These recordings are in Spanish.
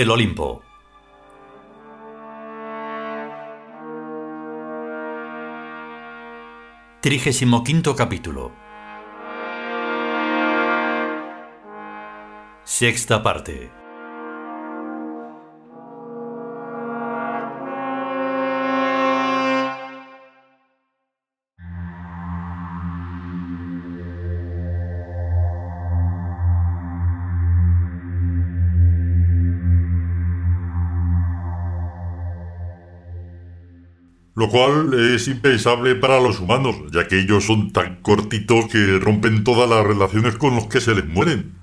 El Olimpo. Trigésimo quinto capítulo. Sexta parte. Lo cual es impensable para los humanos, ya que ellos son tan cortitos que rompen todas las relaciones con los que se les mueren.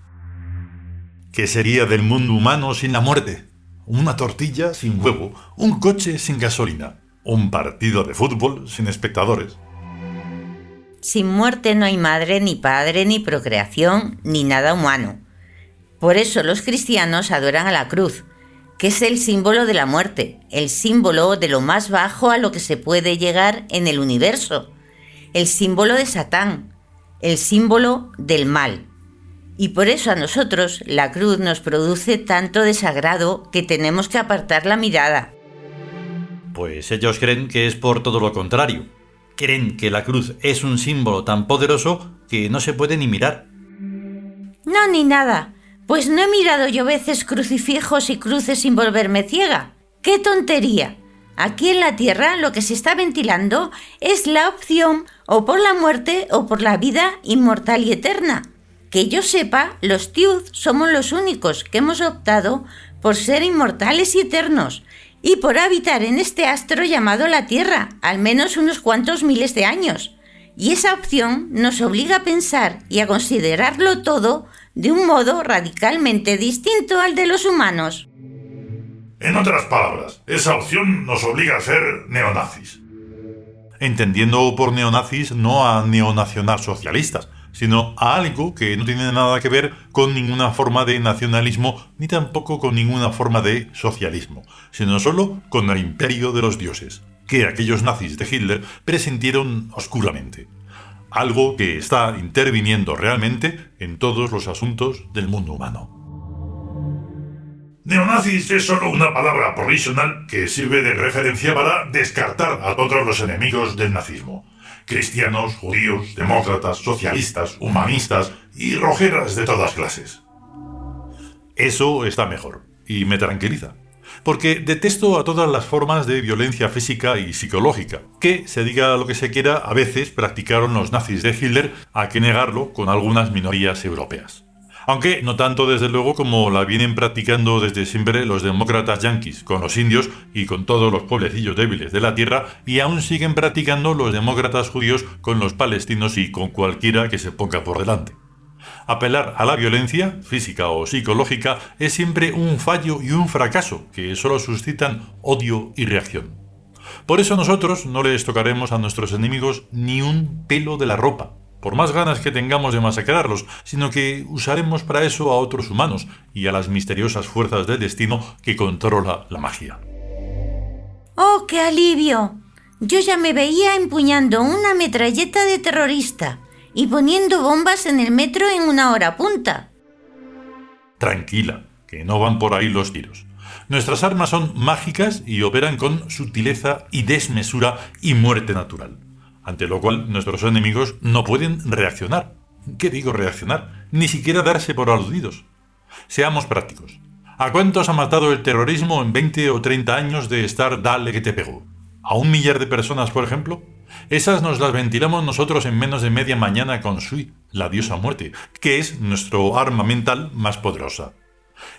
¿Qué sería del mundo humano sin la muerte? Una tortilla sin huevo, un coche sin gasolina, un partido de fútbol sin espectadores. Sin muerte no hay madre, ni padre, ni procreación, ni nada humano. Por eso los cristianos adoran a la cruz, que es el símbolo de la muerte, el símbolo de lo más bajo a lo que se puede llegar en el universo, el símbolo de Satán, el símbolo del mal. Y por eso a nosotros la cruz nos produce tanto desagrado que tenemos que apartar la mirada. Pues ellos creen que es por todo lo contrario. Creen que la cruz es un símbolo tan poderoso que no se puede ni mirar. No, ni nada. Pues no he mirado yo veces crucifijos y cruces sin volverme ciega. ¡Qué tontería! Aquí en la Tierra lo que se está ventilando es la opción o por la muerte o por la vida inmortal y eterna. Que yo sepa, los Tiud somos los únicos que hemos optado por ser inmortales y eternos y por habitar en este astro llamado la Tierra, al menos unos cuantos miles de años. Y esa opción nos obliga a pensar y a considerarlo todo de un modo radicalmente distinto al de los humanos. En otras palabras, esa opción nos obliga a ser neonazis. Entendiendo por neonazis no a neonacionalsocialistas, sino a algo que no tiene nada que ver con ninguna forma de nacionalismo ni tampoco con ninguna forma de socialismo, sino solo con el imperio de los dioses, que aquellos nazis de Hitler presintieron oscuramente algo que está interviniendo realmente en todos los asuntos del mundo humano. Neonazis es solo una palabra provisional que sirve de referencia para descartar a todos los enemigos del nazismo. Cristianos, judíos, demócratas, socialistas, humanistas y rojeras de todas clases. Eso está mejor y me tranquiliza porque detesto a todas las formas de violencia física y psicológica, que, se diga lo que se quiera, a veces practicaron los nazis de Hitler, a que negarlo con algunas minorías europeas. Aunque no tanto desde luego como la vienen practicando desde siempre los demócratas yanquis con los indios y con todos los pueblecillos débiles de la tierra, y aún siguen practicando los demócratas judíos con los palestinos y con cualquiera que se ponga por delante. Apelar a la violencia, física o psicológica, es siempre un fallo y un fracaso que solo suscitan odio y reacción. Por eso nosotros no les tocaremos a nuestros enemigos ni un pelo de la ropa, por más ganas que tengamos de masacrarlos, sino que usaremos para eso a otros humanos y a las misteriosas fuerzas del destino que controla la magia. ¡Oh, qué alivio! Yo ya me veía empuñando una metralleta de terrorista y poniendo bombas en el metro en una hora punta. Tranquila, que no van por ahí los tiros. Nuestras armas son mágicas y operan con sutileza y desmesura y muerte natural, ante lo cual nuestros enemigos no pueden reaccionar. ¿Qué digo reaccionar? Ni siquiera darse por aludidos. Seamos prácticos. ¿A cuántos ha matado el terrorismo en 20 o 30 años de estar dale que te pegó? ¿A un millar de personas, por ejemplo? Esas nos las ventilamos nosotros en menos de media mañana con Sui, la diosa muerte, que es nuestro arma mental más poderosa.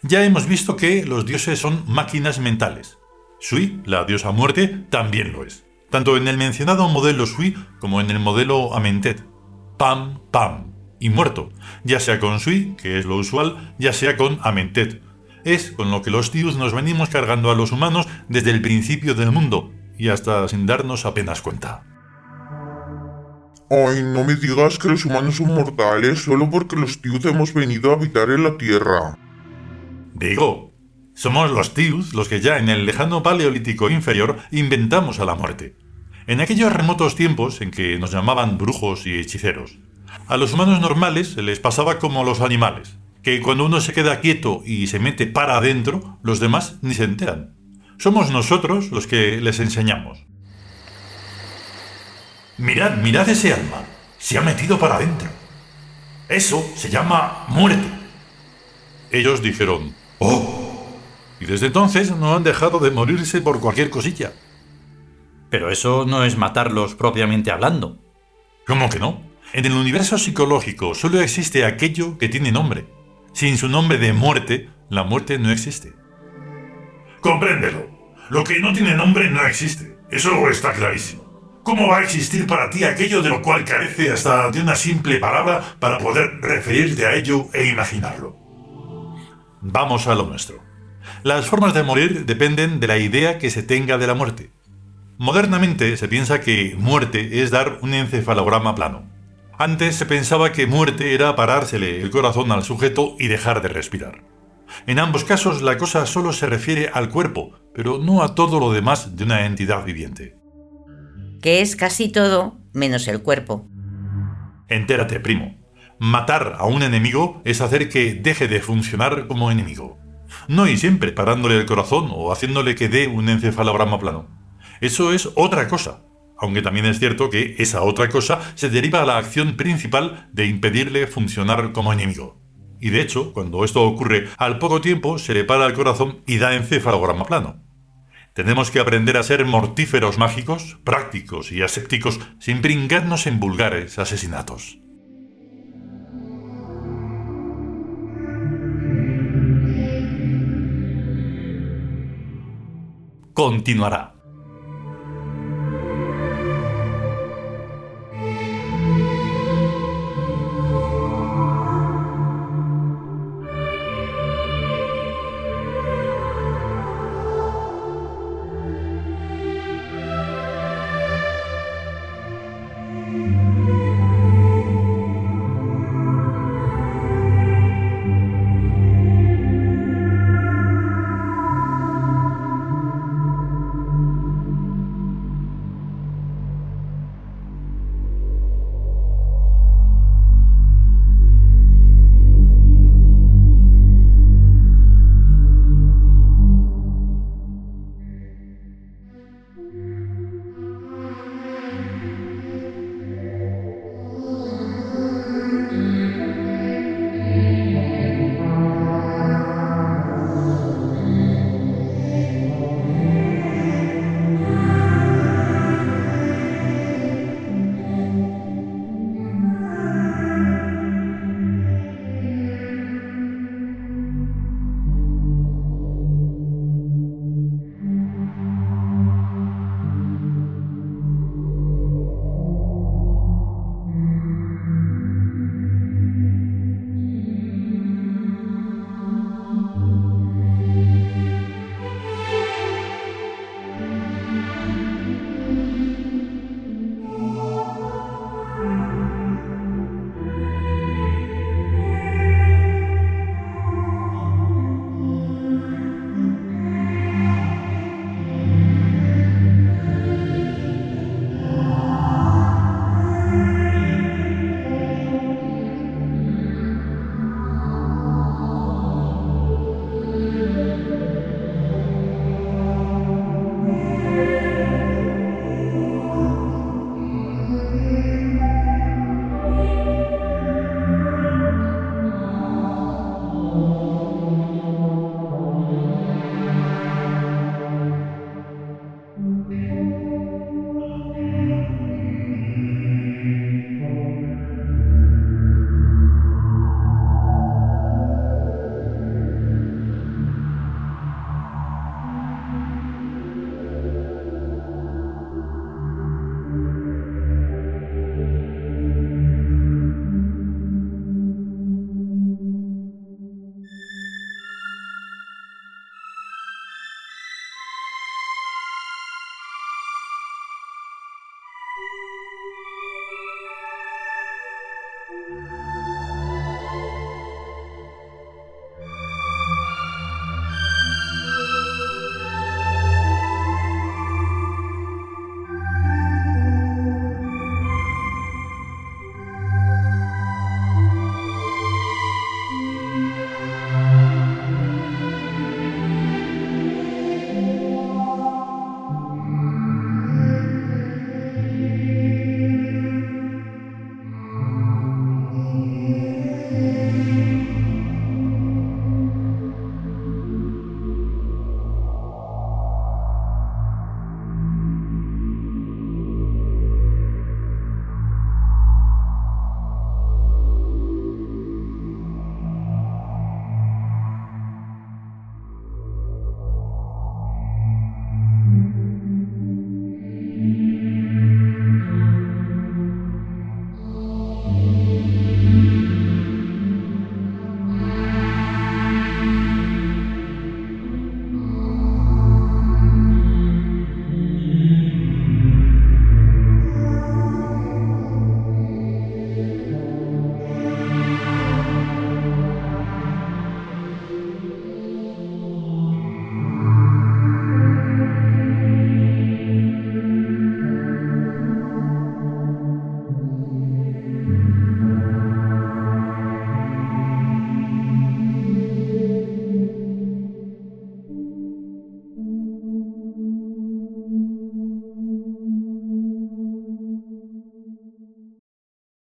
Ya hemos visto que los dioses son máquinas mentales. Sui, la diosa muerte, también lo es. Tanto en el mencionado modelo Sui como en el modelo Amentet. Pam, pam. Y muerto, ya sea con Sui, que es lo usual, ya sea con Amentet. Es con lo que los tíos nos venimos cargando a los humanos desde el principio del mundo, y hasta sin darnos apenas cuenta. Ay, no me digas que los humanos son mortales solo porque los Tius hemos venido a habitar en la Tierra. Digo, somos los Tius los que ya en el lejano Paleolítico inferior inventamos a la muerte. En aquellos remotos tiempos en que nos llamaban brujos y hechiceros. A los humanos normales se les pasaba como a los animales, que cuando uno se queda quieto y se mete para adentro, los demás ni se enteran. Somos nosotros los que les enseñamos. Mirad, mirad ese alma. Se ha metido para adentro. Eso se llama muerte. Ellos dijeron, ¡Oh! Y desde entonces no han dejado de morirse por cualquier cosilla. Pero eso no es matarlos propiamente hablando. ¿Cómo que no? En el universo psicológico solo existe aquello que tiene nombre. Sin su nombre de muerte, la muerte no existe. Compréndelo. Lo que no tiene nombre no existe. Eso está clarísimo. ¿Cómo va a existir para ti aquello de lo cual carece hasta de una simple palabra para poder referirte a ello e imaginarlo? Vamos a lo nuestro. Las formas de morir dependen de la idea que se tenga de la muerte. Modernamente se piensa que muerte es dar un encefalograma plano. Antes se pensaba que muerte era parársele el corazón al sujeto y dejar de respirar. En ambos casos la cosa solo se refiere al cuerpo, pero no a todo lo demás de una entidad viviente. Que es casi todo menos el cuerpo. Entérate, primo. Matar a un enemigo es hacer que deje de funcionar como enemigo. No y siempre parándole el corazón o haciéndole que dé un encefalograma plano. Eso es otra cosa, aunque también es cierto que esa otra cosa se deriva a la acción principal de impedirle funcionar como enemigo. Y de hecho, cuando esto ocurre, al poco tiempo se le para el corazón y da encefalograma plano. Tenemos que aprender a ser mortíferos mágicos, prácticos y asépticos sin brincarnos en vulgares asesinatos. continuará.